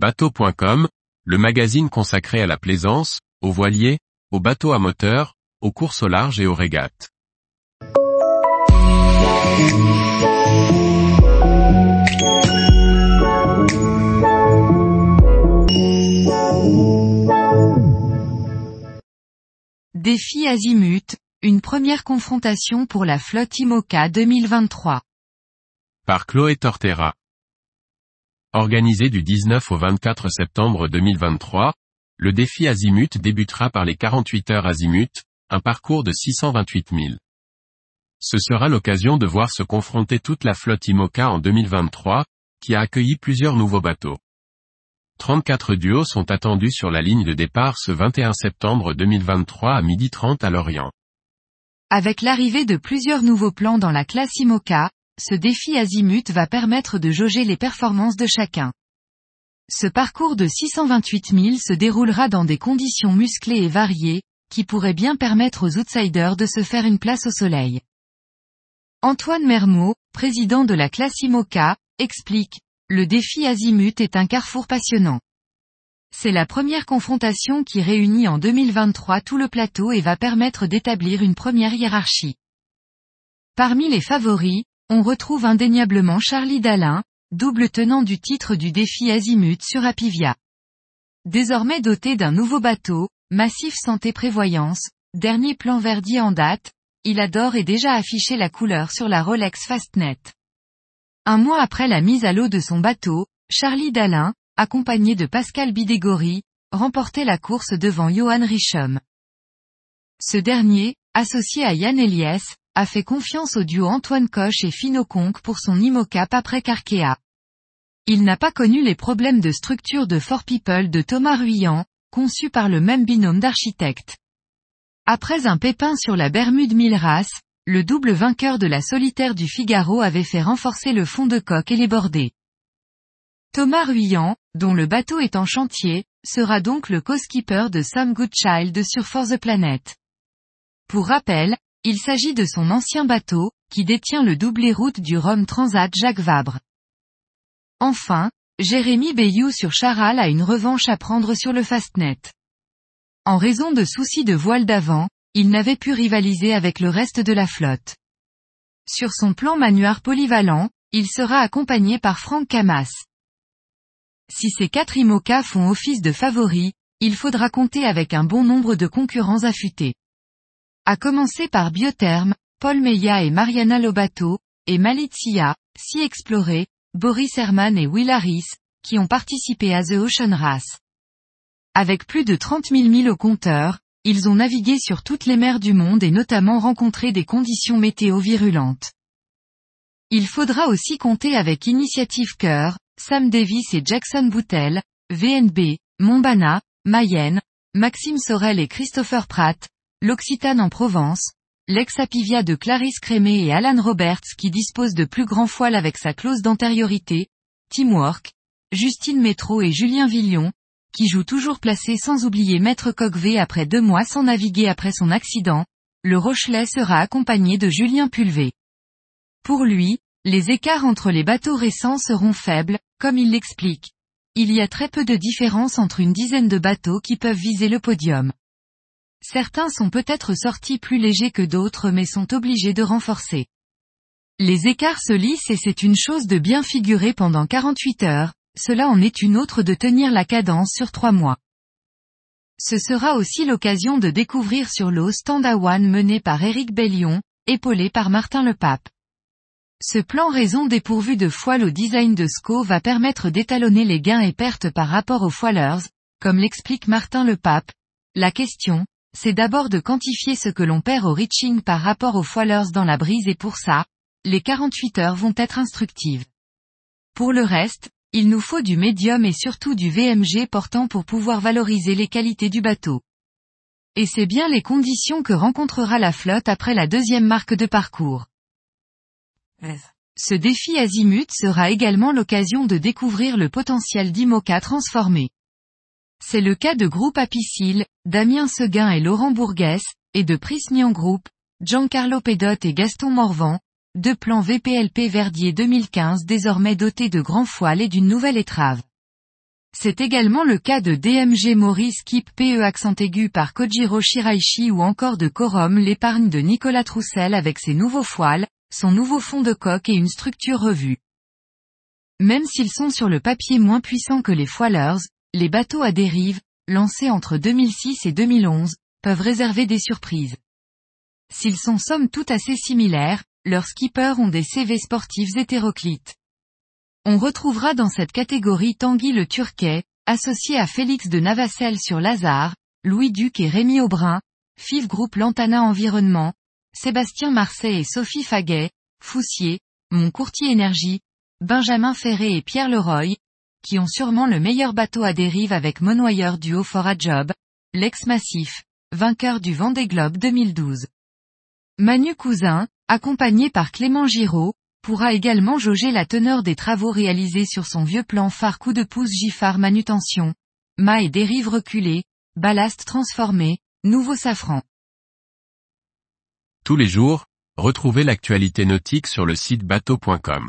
Bateau.com, le magazine consacré à la plaisance, aux voiliers, aux bateaux à moteur, aux courses au large et aux régates. Défi Azimut, une première confrontation pour la flotte IMOCA 2023. Par Chloé Tortera. Organisé du 19 au 24 septembre 2023, le défi Azimut débutera par les 48 heures Azimut, un parcours de 628 000. Ce sera l'occasion de voir se confronter toute la flotte IMOCA en 2023, qui a accueilli plusieurs nouveaux bateaux. 34 duos sont attendus sur la ligne de départ ce 21 septembre 2023 à 12h30 à Lorient. Avec l'arrivée de plusieurs nouveaux plans dans la classe IMOCA, ce défi azimut va permettre de jauger les performances de chacun. Ce parcours de 628 000 se déroulera dans des conditions musclées et variées, qui pourraient bien permettre aux outsiders de se faire une place au soleil. Antoine Mermot, président de la classe IMOCA, explique, le défi azimut est un carrefour passionnant. C'est la première confrontation qui réunit en 2023 tout le plateau et va permettre d'établir une première hiérarchie. Parmi les favoris, on retrouve indéniablement Charlie Dalin, double tenant du titre du défi Azimut sur Apivia. Désormais doté d'un nouveau bateau, Massif Santé Prévoyance, dernier plan Verdi en date, il adore et déjà affiché la couleur sur la Rolex Fastnet. Un mois après la mise à l'eau de son bateau, Charlie Dalin, accompagné de Pascal Bidégory, remportait la course devant Johan Richem. Ce dernier, associé à Yann Eliès, a fait confiance au duo Antoine Coche et Fino Conque pour son IMOCAP après Carkea. Il n'a pas connu les problèmes de structure de Fort People de Thomas Ruyant, conçu par le même binôme d'architectes. Après un pépin sur la Bermude Milras, le double vainqueur de la solitaire du Figaro avait fait renforcer le fond de coque et les bordées. Thomas Ruyant, dont le bateau est en chantier, sera donc le co-skipper de Some Good Child sur For the Planet. Pour rappel, il s'agit de son ancien bateau, qui détient le doublé route du Rhum Transat Jacques Vabre. Enfin, Jérémy Bayou sur Charal a une revanche à prendre sur le Fastnet. En raison de soucis de voile d'avant, il n'avait pu rivaliser avec le reste de la flotte. Sur son plan manuaire polyvalent, il sera accompagné par Franck Camas. Si ces quatre IMOCA font office de favoris, il faudra compter avec un bon nombre de concurrents affûtés. À commencer par Biotherm, Paul Meya et Mariana Lobato, et Malizia, Si Exploré, Boris Herman et Will Harris, qui ont participé à The Ocean Race. Avec plus de 30 000 milles au compteur, ils ont navigué sur toutes les mers du monde et notamment rencontré des conditions météo virulentes. Il faudra aussi compter avec Initiative Cœur, Sam Davis et Jackson Boutel, VNB, Montbana, Mayenne, Maxime Sorel et Christopher Pratt, l'Occitane en Provence, l'ex-Apivia de Clarisse Crémé et Alan Roberts qui dispose de plus grands foiles avec sa clause d'antériorité, Teamwork, Justine Métro et Julien Villon, qui joue toujours placé sans oublier Maître Coqvé après deux mois sans naviguer après son accident, le Rochelet sera accompagné de Julien Pulvé. Pour lui, les écarts entre les bateaux récents seront faibles, comme il l'explique. Il y a très peu de différence entre une dizaine de bateaux qui peuvent viser le podium. Certains sont peut-être sortis plus légers que d'autres mais sont obligés de renforcer. Les écarts se lissent et c'est une chose de bien figurer pendant 48 heures, cela en est une autre de tenir la cadence sur trois mois. Ce sera aussi l'occasion de découvrir sur l'eau Stand One mené par Eric Bellion, épaulé par Martin Lepape. Ce plan raison dépourvu de foile au design de SCO va permettre d'étalonner les gains et pertes par rapport aux foilers, comme l'explique Martin Lepape. La question, c'est d'abord de quantifier ce que l'on perd au reaching par rapport aux foilers dans la brise et pour ça, les 48 heures vont être instructives. Pour le reste, il nous faut du médium et surtout du VMG portant pour pouvoir valoriser les qualités du bateau. Et c'est bien les conditions que rencontrera la flotte après la deuxième marque de parcours. Ce défi azimut sera également l'occasion de découvrir le potentiel d'IMOCA transformé. C'est le cas de Groupe Apicil, Damien Seguin et Laurent Bourguès, et de Prismian Group, Giancarlo Pedot et Gaston Morvan, deux plans VPLP Verdier 2015 désormais dotés de grands foiles et d'une nouvelle étrave. C'est également le cas de DMG Maurice Keep PE accent aigu par Kojiro Shiraishi ou encore de Corum l'épargne de Nicolas Troussel avec ses nouveaux foiles, son nouveau fond de coque et une structure revue. Même s'ils sont sur le papier moins puissants que les foilers, les bateaux à dérive, lancés entre 2006 et 2011, peuvent réserver des surprises. S'ils sont somme tout assez similaires, leurs skippers ont des CV sportifs hétéroclites. On retrouvera dans cette catégorie Tanguy le Turquet, associé à Félix de Navacelle sur Lazare, Louis Duc et Rémi Aubrin, FIF Groupe Lantana Environnement, Sébastien Marseille et Sophie Faguet, Foussier, Mon Courtier Énergie, Benjamin Ferré et Pierre Leroy, qui ont sûrement le meilleur bateau à dérive avec monoyeur du haut a Job, l'ex-massif, vainqueur du Vendée Globe 2012. Manu Cousin, accompagné par Clément Giraud, pourra également jauger la teneur des travaux réalisés sur son vieux plan phare coup de pouce Giffard manutention, mât et dérive reculée, ballast transformé, nouveau safran. Tous les jours, retrouvez l'actualité nautique sur le site bateau.com.